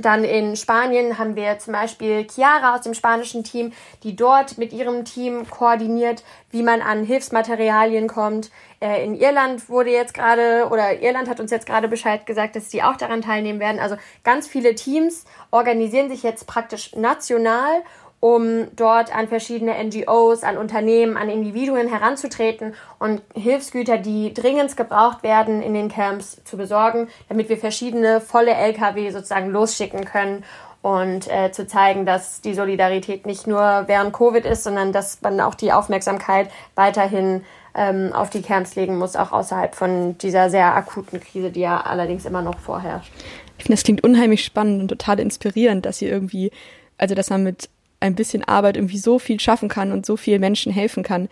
dann in Spanien haben wir zum Beispiel Chiara aus dem spanischen Team, die dort mit ihrem Team koordiniert, wie man an Hilfsmaterialien kommt. Äh, in Irland wurde jetzt gerade, oder Irland hat uns jetzt gerade Bescheid gesagt, dass sie auch daran teilnehmen werden. Also ganz viele Teams organisieren sich jetzt praktisch national um dort an verschiedene NGOs, an Unternehmen, an Individuen heranzutreten und Hilfsgüter, die dringend gebraucht werden, in den Camps zu besorgen, damit wir verschiedene volle Lkw sozusagen losschicken können und äh, zu zeigen, dass die Solidarität nicht nur während Covid ist, sondern dass man auch die Aufmerksamkeit weiterhin ähm, auf die Camps legen muss, auch außerhalb von dieser sehr akuten Krise, die ja allerdings immer noch vorherrscht. Ich finde, das klingt unheimlich spannend und total inspirierend, dass ihr irgendwie, also dass man mit ein bisschen Arbeit irgendwie so viel schaffen kann und so vielen Menschen helfen kann.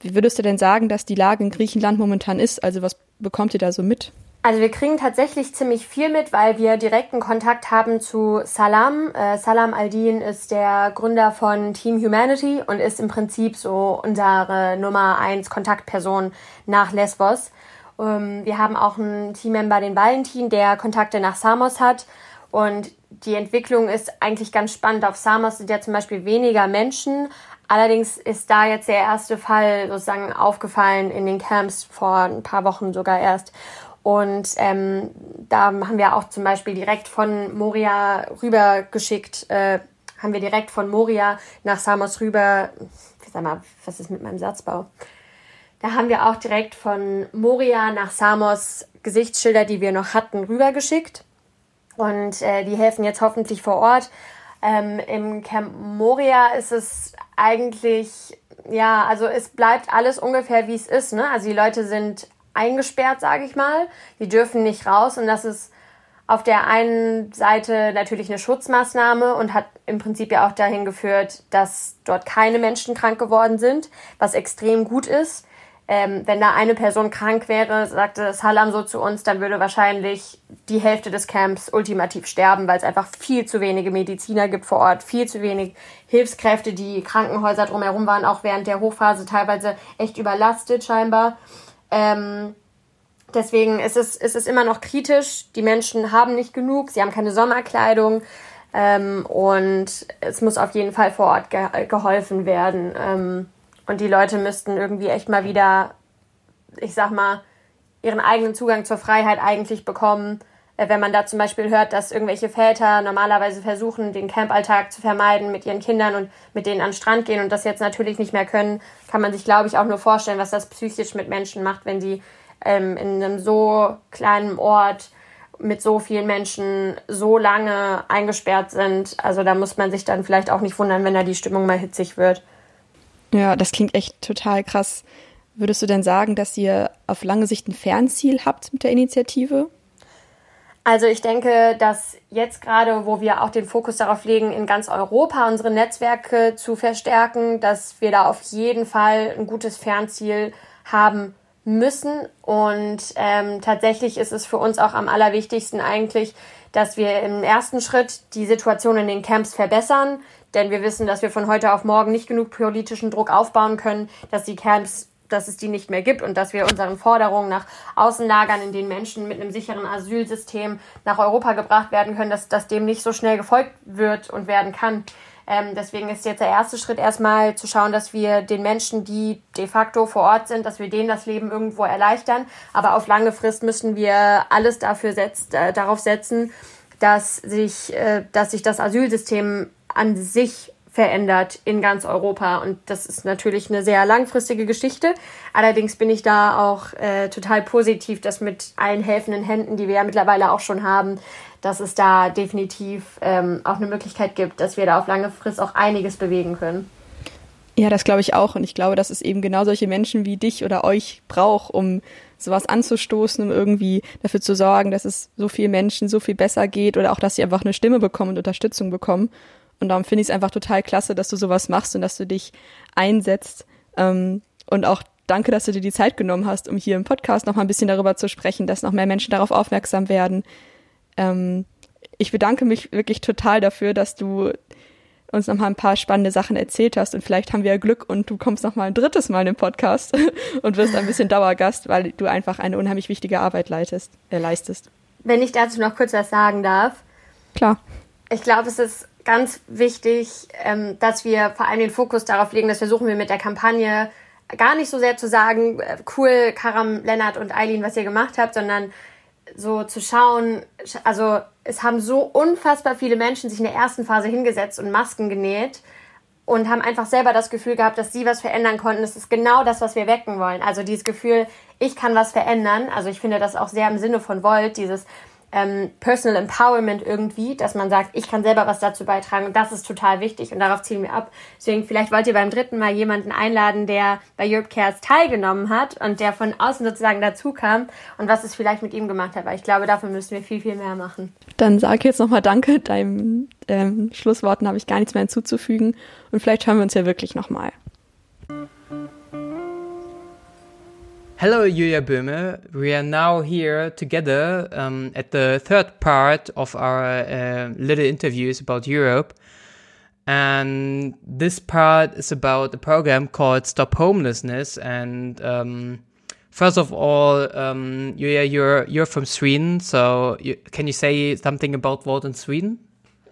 Wie würdest du denn sagen, dass die Lage in Griechenland momentan ist? Also was bekommt ihr da so mit? Also wir kriegen tatsächlich ziemlich viel mit, weil wir direkten Kontakt haben zu Salam. Äh, Salam Aldin ist der Gründer von Team Humanity und ist im Prinzip so unsere Nummer eins Kontaktperson nach Lesbos. Ähm, wir haben auch einen Teammember, den Valentin, der Kontakte nach Samos hat. Und die Entwicklung ist eigentlich ganz spannend. Auf Samos sind ja zum Beispiel weniger Menschen. Allerdings ist da jetzt der erste Fall sozusagen aufgefallen in den Camps vor ein paar Wochen sogar erst. Und ähm, da haben wir auch zum Beispiel direkt von Moria rübergeschickt, äh, haben wir direkt von Moria nach Samos rüber, sag mal, was ist mit meinem Satzbau? Da haben wir auch direkt von Moria nach Samos Gesichtsschilder, die wir noch hatten, rübergeschickt. Und äh, die helfen jetzt hoffentlich vor Ort. Ähm, Im Camp Moria ist es eigentlich, ja, also es bleibt alles ungefähr wie es ist. Ne? Also die Leute sind eingesperrt, sage ich mal. Die dürfen nicht raus und das ist auf der einen Seite natürlich eine Schutzmaßnahme und hat im Prinzip ja auch dahin geführt, dass dort keine Menschen krank geworden sind, was extrem gut ist ähm, wenn da eine Person krank wäre, sagte Salam so zu uns, dann würde wahrscheinlich die Hälfte des Camps ultimativ sterben, weil es einfach viel zu wenige Mediziner gibt vor Ort, viel zu wenig Hilfskräfte, die Krankenhäuser drumherum waren, auch während der Hochphase teilweise echt überlastet scheinbar. Ähm, deswegen ist es, ist es immer noch kritisch. Die Menschen haben nicht genug, sie haben keine Sommerkleidung. Ähm, und es muss auf jeden Fall vor Ort ge geholfen werden. Ähm, und die Leute müssten irgendwie echt mal wieder, ich sag mal, ihren eigenen Zugang zur Freiheit eigentlich bekommen. Äh, wenn man da zum Beispiel hört, dass irgendwelche Väter normalerweise versuchen, den Campalltag zu vermeiden mit ihren Kindern und mit denen an den Strand gehen und das jetzt natürlich nicht mehr können, kann man sich, glaube ich, auch nur vorstellen, was das psychisch mit Menschen macht, wenn sie ähm, in einem so kleinen Ort mit so vielen Menschen so lange eingesperrt sind. Also da muss man sich dann vielleicht auch nicht wundern, wenn da die Stimmung mal hitzig wird. Ja, das klingt echt total krass. Würdest du denn sagen, dass ihr auf lange Sicht ein Fernziel habt mit der Initiative? Also ich denke, dass jetzt gerade, wo wir auch den Fokus darauf legen, in ganz Europa unsere Netzwerke zu verstärken, dass wir da auf jeden Fall ein gutes Fernziel haben müssen. Und ähm, tatsächlich ist es für uns auch am allerwichtigsten eigentlich, dass wir im ersten Schritt die Situation in den Camps verbessern, denn wir wissen, dass wir von heute auf morgen nicht genug politischen Druck aufbauen können, dass die Camps dass es die nicht mehr gibt und dass wir unseren Forderungen nach Außenlagern, in denen Menschen mit einem sicheren Asylsystem nach Europa gebracht werden können, dass, dass dem nicht so schnell gefolgt wird und werden kann. Ähm, deswegen ist jetzt der erste Schritt erstmal zu schauen, dass wir den Menschen, die de facto vor Ort sind, dass wir denen das Leben irgendwo erleichtern. Aber auf lange Frist müssen wir alles dafür setzt, äh, darauf setzen, dass sich, äh, dass sich das Asylsystem an sich verändert in ganz Europa. Und das ist natürlich eine sehr langfristige Geschichte. Allerdings bin ich da auch äh, total positiv, dass mit allen helfenden Händen, die wir ja mittlerweile auch schon haben, dass es da definitiv ähm, auch eine Möglichkeit gibt, dass wir da auf lange Frist auch einiges bewegen können. Ja, das glaube ich auch. Und ich glaube, dass es eben genau solche Menschen wie dich oder euch braucht, um sowas anzustoßen, um irgendwie dafür zu sorgen, dass es so vielen Menschen so viel besser geht oder auch, dass sie einfach eine Stimme bekommen und Unterstützung bekommen. Und darum finde ich es einfach total klasse, dass du sowas machst und dass du dich einsetzt. Ähm, und auch danke, dass du dir die Zeit genommen hast, um hier im Podcast noch mal ein bisschen darüber zu sprechen, dass noch mehr Menschen darauf aufmerksam werden. Ähm, ich bedanke mich wirklich total dafür, dass du uns noch mal ein paar spannende Sachen erzählt hast und vielleicht haben wir ja Glück und du kommst noch mal ein drittes Mal in den Podcast und wirst ein bisschen Dauergast, weil du einfach eine unheimlich wichtige Arbeit leitest, äh, leistest. Wenn ich dazu noch kurz was sagen darf. Klar. Ich glaube, es ist ganz wichtig, ähm, dass wir vor allem den Fokus darauf legen, das versuchen wir mit der Kampagne gar nicht so sehr zu sagen, äh, cool, Karam, Lennart und Eileen, was ihr gemacht habt, sondern so zu schauen, also es haben so unfassbar viele Menschen sich in der ersten Phase hingesetzt und Masken genäht und haben einfach selber das Gefühl gehabt, dass sie was verändern konnten. Das ist genau das, was wir wecken wollen. Also dieses Gefühl, ich kann was verändern. Also ich finde das auch sehr im Sinne von Volt, dieses ähm, Personal Empowerment irgendwie, dass man sagt, ich kann selber was dazu beitragen und das ist total wichtig und darauf zielen wir ab. Deswegen vielleicht wollt ihr beim dritten Mal jemanden einladen, der bei Europe Cares teilgenommen hat und der von außen sozusagen dazu kam und was es vielleicht mit ihm gemacht hat, weil ich glaube, dafür müssen wir viel, viel mehr machen. Dann sag jetzt nochmal Danke, deinem ähm, Schlussworten habe ich gar nichts mehr hinzuzufügen und vielleicht hören wir uns ja wirklich nochmal. Hello, Julia Böhme. We are now here together um, at the third part of our uh, little interviews about Europe. And this part is about a program called Stop Homelessness. And um, first of all, um, Julia, you're, you're from Sweden. So you, can you say something about Volt in Sweden?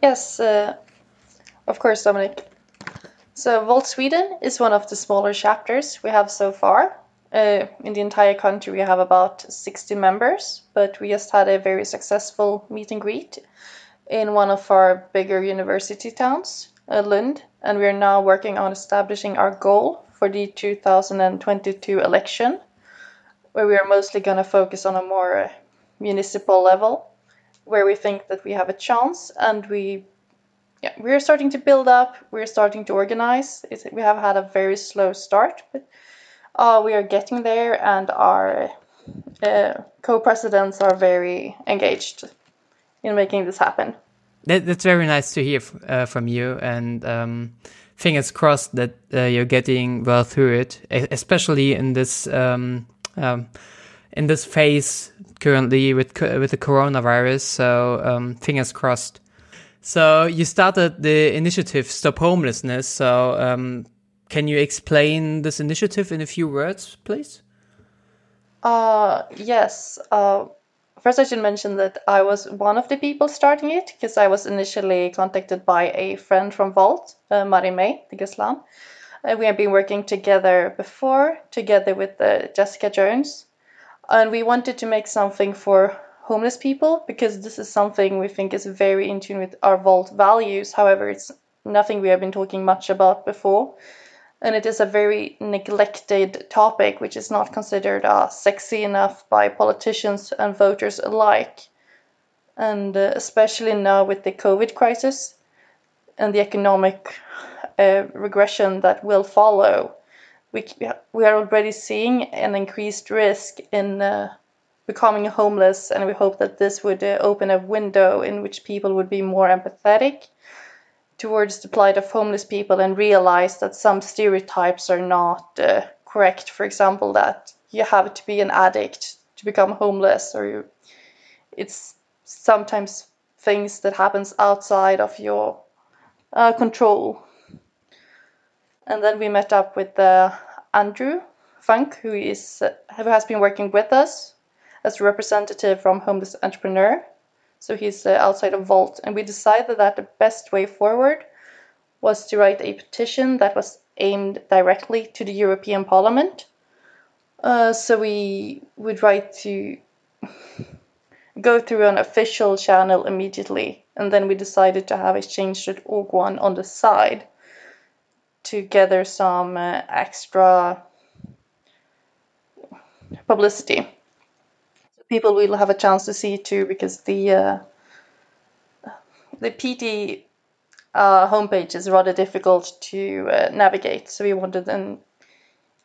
Yes, uh, of course, Dominic. So Volt Sweden is one of the smaller chapters we have so far. Uh, in the entire country, we have about 60 members, but we just had a very successful meet and greet in one of our bigger university towns, uh, Lund, and we are now working on establishing our goal for the 2022 election, where we are mostly going to focus on a more uh, municipal level, where we think that we have a chance, and we yeah, we're starting to build up. We're starting to organize. It's, we have had a very slow start, but uh, we are getting there, and our uh, co-presidents are very engaged in making this happen. That, that's very nice to hear uh, from you, and um, fingers crossed that uh, you're getting well through it, especially in this um, um, in this phase currently with with the coronavirus. So um, fingers crossed. So you started the initiative Stop Homelessness. So um, can you explain this initiative in a few words, please? Uh, yes. Uh, first, I should mention that I was one of the people starting it because I was initially contacted by a friend from Vault, uh, May Digaslan. Uh, we have been working together before, together with uh, Jessica Jones, and we wanted to make something for homeless people because this is something we think is very in tune with our Vault values. However, it's nothing we have been talking much about before and it is a very neglected topic which is not considered uh, sexy enough by politicians and voters alike. And uh, especially now with the COVID crisis and the economic uh, regression that will follow, we, we are already seeing an increased risk in uh, becoming homeless, and we hope that this would uh, open a window in which people would be more empathetic towards the plight of homeless people and realize that some stereotypes are not uh, correct. For example, that you have to be an addict to become homeless, or you, it's sometimes things that happens outside of your uh, control. And then we met up with uh, Andrew Funk, who is uh, who has been working with us as a representative from Homeless Entrepreneur so he's uh, outside of Vault. And we decided that the best way forward was to write a petition that was aimed directly to the European Parliament. Uh, so we would write to go through an official channel immediately. And then we decided to have a change.org one on the side to gather some uh, extra publicity. People will have a chance to see too because the uh, the PT uh, homepage is rather difficult to uh, navigate. So we wanted an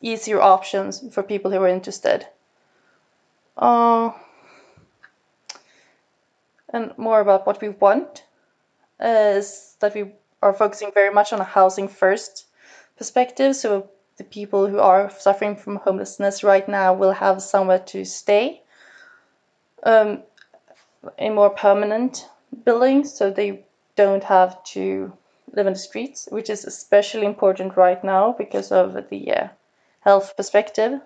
easier options for people who are interested. Uh, and more about what we want is that we are focusing very much on a housing first perspective. So the people who are suffering from homelessness right now will have somewhere to stay, um, a more permanent building, so they don't have to live in the streets, which is especially important right now because of the uh, health perspective.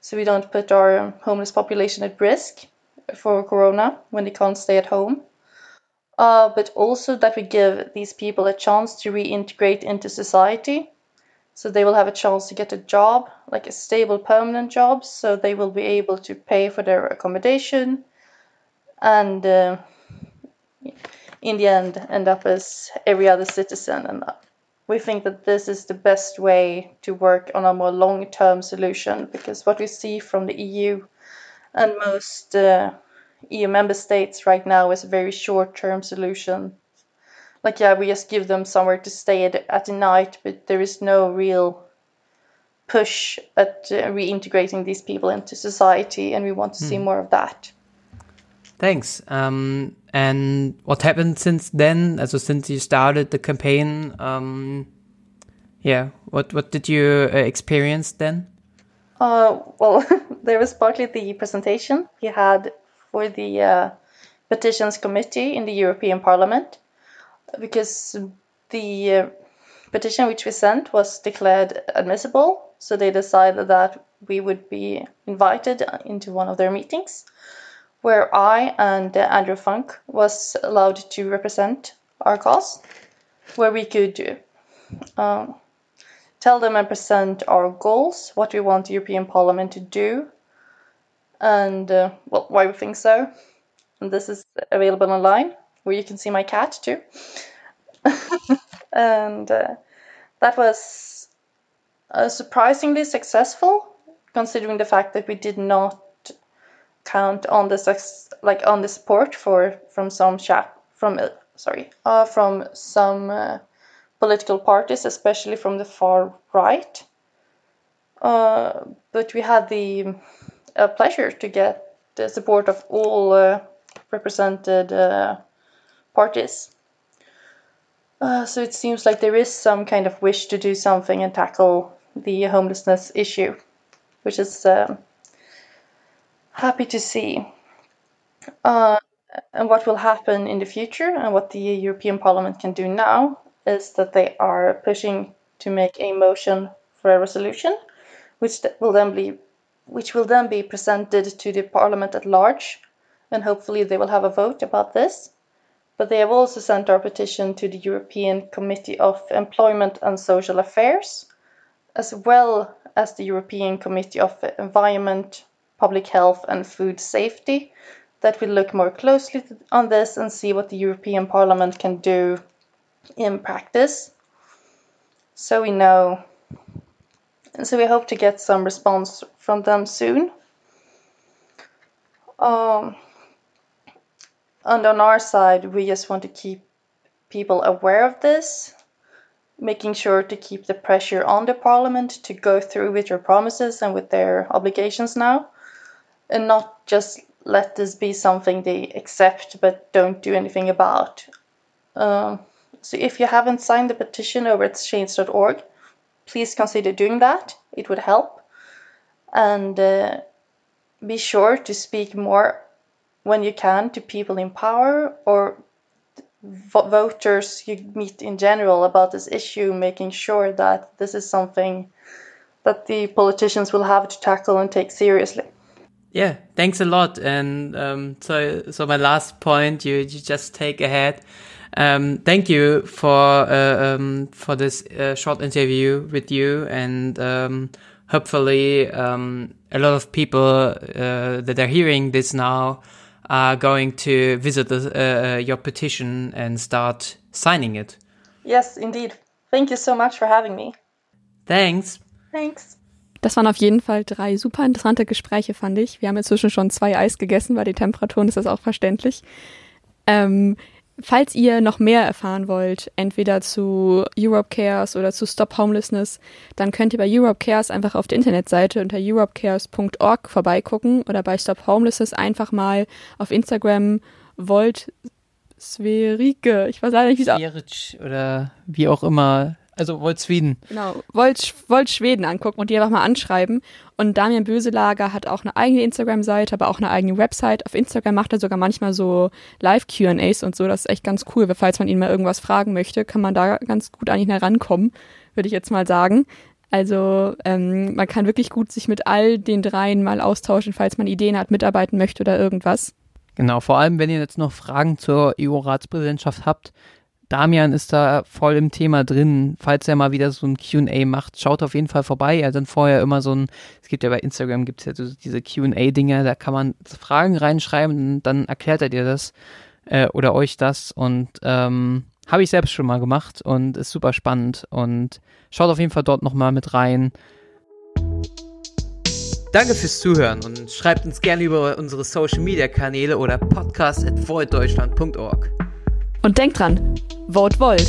So we don't put our homeless population at risk for corona when they can't stay at home. Uh, but also that we give these people a chance to reintegrate into society. So they will have a chance to get a job, like a stable, permanent job. So they will be able to pay for their accommodation and uh, in the end end up as every other citizen. And we think that this is the best way to work on a more long term solution because what we see from the EU and most uh, EU member states right now is a very short term solution. Like, yeah, we just give them somewhere to stay at, at the night, but there is no real push at uh, reintegrating these people into society, and we want to see more of that. Thanks. Um, and what happened since then? Also since you started the campaign, um, yeah, what what did you uh, experience then? Uh, well, there was partly the presentation we had for the uh, petitions committee in the European Parliament, because the uh, petition which we sent was declared admissible. So they decided that we would be invited into one of their meetings where I and Andrew Funk was allowed to represent our cause, where we could um, tell them and present our goals, what we want the European Parliament to do, and uh, well, why we think so. And this is available online, where you can see my cat too. and uh, that was uh, surprisingly successful, considering the fact that we did not count on the like on the support for from some chat from uh, sorry uh, from some uh, political parties, especially from the far right. Uh, but we had the pleasure to get the support of all uh, parties. so it seems like there is some kind of wish to do something and tackle the homelessness issue, which is um, happy to see. Uh, and what will happen in the future and what the European Parliament can do now is that they are pushing to make a motion for a resolution, which will then be which will then be presented to the Parliament at large, and hopefully they will have a vote about this. But they have also sent our petition to the European Committee of Employment and Social Affairs, as well as the European Committee of Environment, public health and food safety that we look more closely on this and see what the European Parliament can do in practice. So we know, and so we hope to get some response from them soon. Um, and on our side, we just want to keep people aware of this, making sure to keep the pressure on the Parliament to go through with their promises and with their obligations now and not just let this be something they accept but don't do anything about. Um, so if you haven't signed the petition over at change.org, please consider doing that. It would help. And uh, be sure to speak more when you can to people in power or voters you meet in general about this issue, making sure that this is something that the politicians will have to tackle and take seriously. Yeah, thanks a lot. And um, so, so my last point, you, you just take ahead. Um, thank you for uh, um, for this uh, short interview with you, and um, hopefully um, a lot of people uh, that are hearing this now are going to visit the, uh, your petition and start signing it. Yes, indeed. Thank you so much for having me. Thanks. Thanks. Das waren auf jeden Fall drei super interessante Gespräche, fand ich. Wir haben inzwischen schon zwei Eis gegessen, bei den Temperaturen ist das auch verständlich. Ähm, falls ihr noch mehr erfahren wollt, entweder zu Europe Cares oder zu Stop Homelessness, dann könnt ihr bei Europe Cares einfach auf der Internetseite unter europecares.org vorbeigucken oder bei Stop Homelessness einfach mal auf Instagram Volt Sverike. Ich weiß leider nicht, wie es oder wie auch immer also wollt Schweden. Genau, wollt, wollt Schweden angucken und die einfach mal anschreiben. Und Damian Böselager hat auch eine eigene Instagram-Seite, aber auch eine eigene Website. Auf Instagram macht er sogar manchmal so Live-QAs und so. Das ist echt ganz cool. Falls man ihn mal irgendwas fragen möchte, kann man da ganz gut an ihn herankommen, würde ich jetzt mal sagen. Also ähm, man kann wirklich gut sich mit all den dreien mal austauschen, falls man Ideen hat, mitarbeiten möchte oder irgendwas. Genau, vor allem wenn ihr jetzt noch Fragen zur EU-Ratspräsidentschaft habt, Damian ist da voll im Thema drin. Falls er mal wieder so ein QA macht, schaut auf jeden Fall vorbei. Er hat dann vorher immer so ein, es gibt ja bei Instagram gibt es ja so diese QA-Dinger, da kann man Fragen reinschreiben, dann erklärt er dir das äh, oder euch das. Und ähm, habe ich selbst schon mal gemacht und ist super spannend. Und schaut auf jeden Fall dort nochmal mit rein. Danke fürs Zuhören und schreibt uns gerne über unsere Social Media Kanäle oder podcast at Und denkt dran, Vote Volt.